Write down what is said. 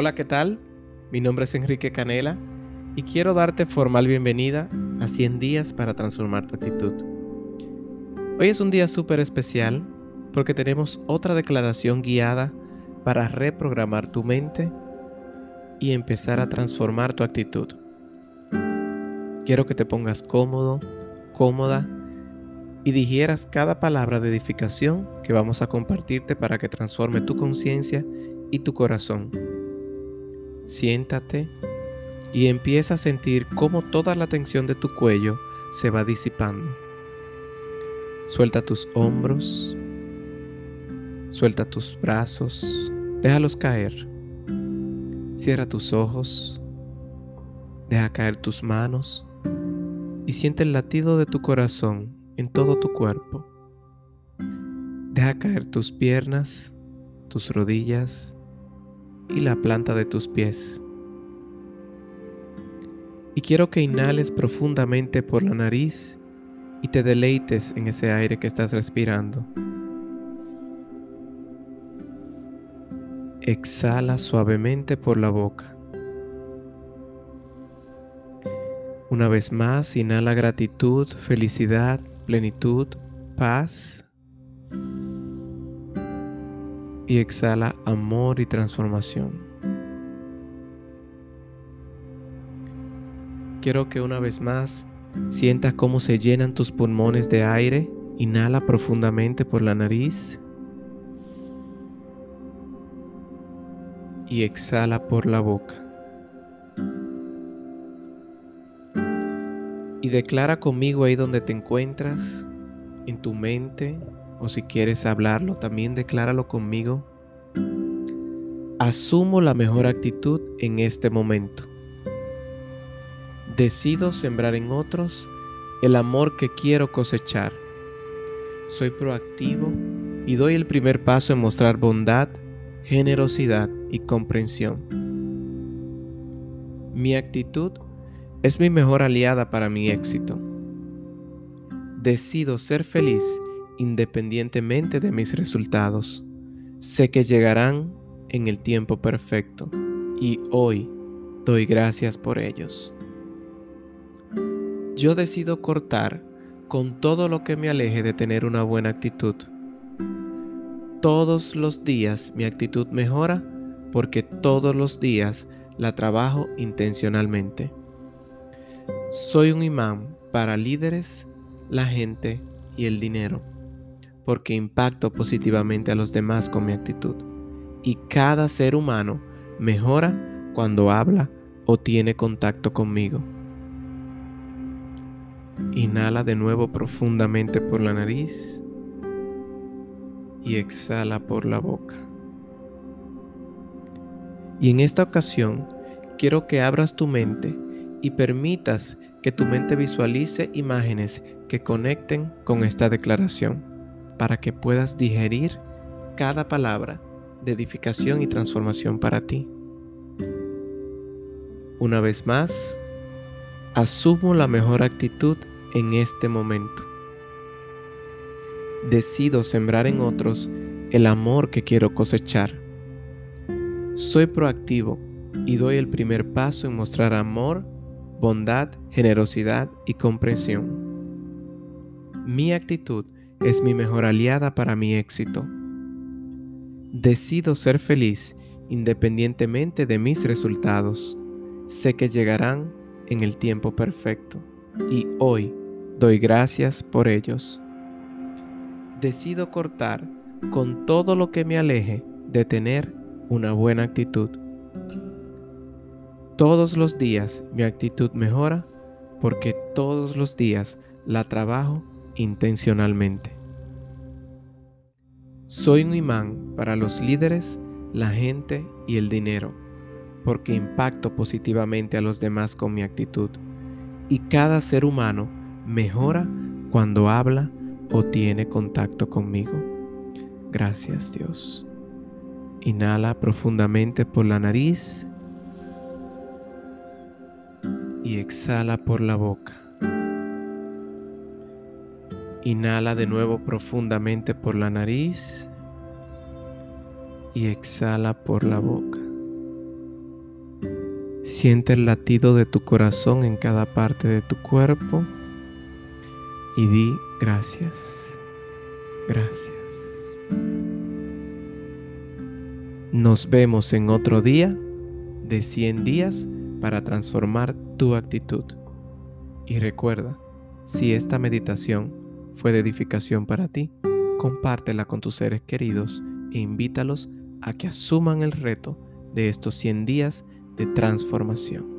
Hola, ¿qué tal? Mi nombre es Enrique Canela y quiero darte formal bienvenida a 100 días para transformar tu actitud. Hoy es un día súper especial porque tenemos otra declaración guiada para reprogramar tu mente y empezar a transformar tu actitud. Quiero que te pongas cómodo, cómoda y digieras cada palabra de edificación que vamos a compartirte para que transforme tu conciencia y tu corazón. Siéntate y empieza a sentir cómo toda la tensión de tu cuello se va disipando. Suelta tus hombros, suelta tus brazos, déjalos caer. Cierra tus ojos, deja caer tus manos y siente el latido de tu corazón en todo tu cuerpo. Deja caer tus piernas, tus rodillas y la planta de tus pies. Y quiero que inhales profundamente por la nariz y te deleites en ese aire que estás respirando. Exhala suavemente por la boca. Una vez más, inhala gratitud, felicidad, plenitud, paz. Y exhala amor y transformación. Quiero que una vez más sientas cómo se llenan tus pulmones de aire. Inhala profundamente por la nariz. Y exhala por la boca. y declara conmigo ahí donde te encuentras, en tu mente, o si quieres hablarlo, también decláralo conmigo. Asumo la mejor actitud en este momento. Decido sembrar en otros el amor que quiero cosechar. Soy proactivo y doy el primer paso en mostrar bondad, generosidad y comprensión. Mi actitud es mi mejor aliada para mi éxito. Decido ser feliz independientemente de mis resultados. Sé que llegarán en el tiempo perfecto y hoy doy gracias por ellos. Yo decido cortar con todo lo que me aleje de tener una buena actitud. Todos los días mi actitud mejora porque todos los días la trabajo intencionalmente. Soy un imán para líderes, la gente y el dinero, porque impacto positivamente a los demás con mi actitud. Y cada ser humano mejora cuando habla o tiene contacto conmigo. Inhala de nuevo profundamente por la nariz y exhala por la boca. Y en esta ocasión quiero que abras tu mente y permitas que tu mente visualice imágenes que conecten con esta declaración para que puedas digerir cada palabra de edificación y transformación para ti. Una vez más, asumo la mejor actitud en este momento. Decido sembrar en otros el amor que quiero cosechar. Soy proactivo y doy el primer paso en mostrar amor bondad, generosidad y comprensión. Mi actitud es mi mejor aliada para mi éxito. Decido ser feliz independientemente de mis resultados. Sé que llegarán en el tiempo perfecto y hoy doy gracias por ellos. Decido cortar con todo lo que me aleje de tener una buena actitud. Todos los días mi actitud mejora porque todos los días la trabajo intencionalmente. Soy un imán para los líderes, la gente y el dinero, porque impacto positivamente a los demás con mi actitud. Y cada ser humano mejora cuando habla o tiene contacto conmigo. Gracias Dios. Inhala profundamente por la nariz y exhala por la boca. Inhala de nuevo profundamente por la nariz y exhala por la boca. Siente el latido de tu corazón en cada parte de tu cuerpo y di gracias, gracias. Nos vemos en otro día de 100 días para transformar tu actitud. Y recuerda, si esta meditación fue de edificación para ti, compártela con tus seres queridos e invítalos a que asuman el reto de estos 100 días de transformación.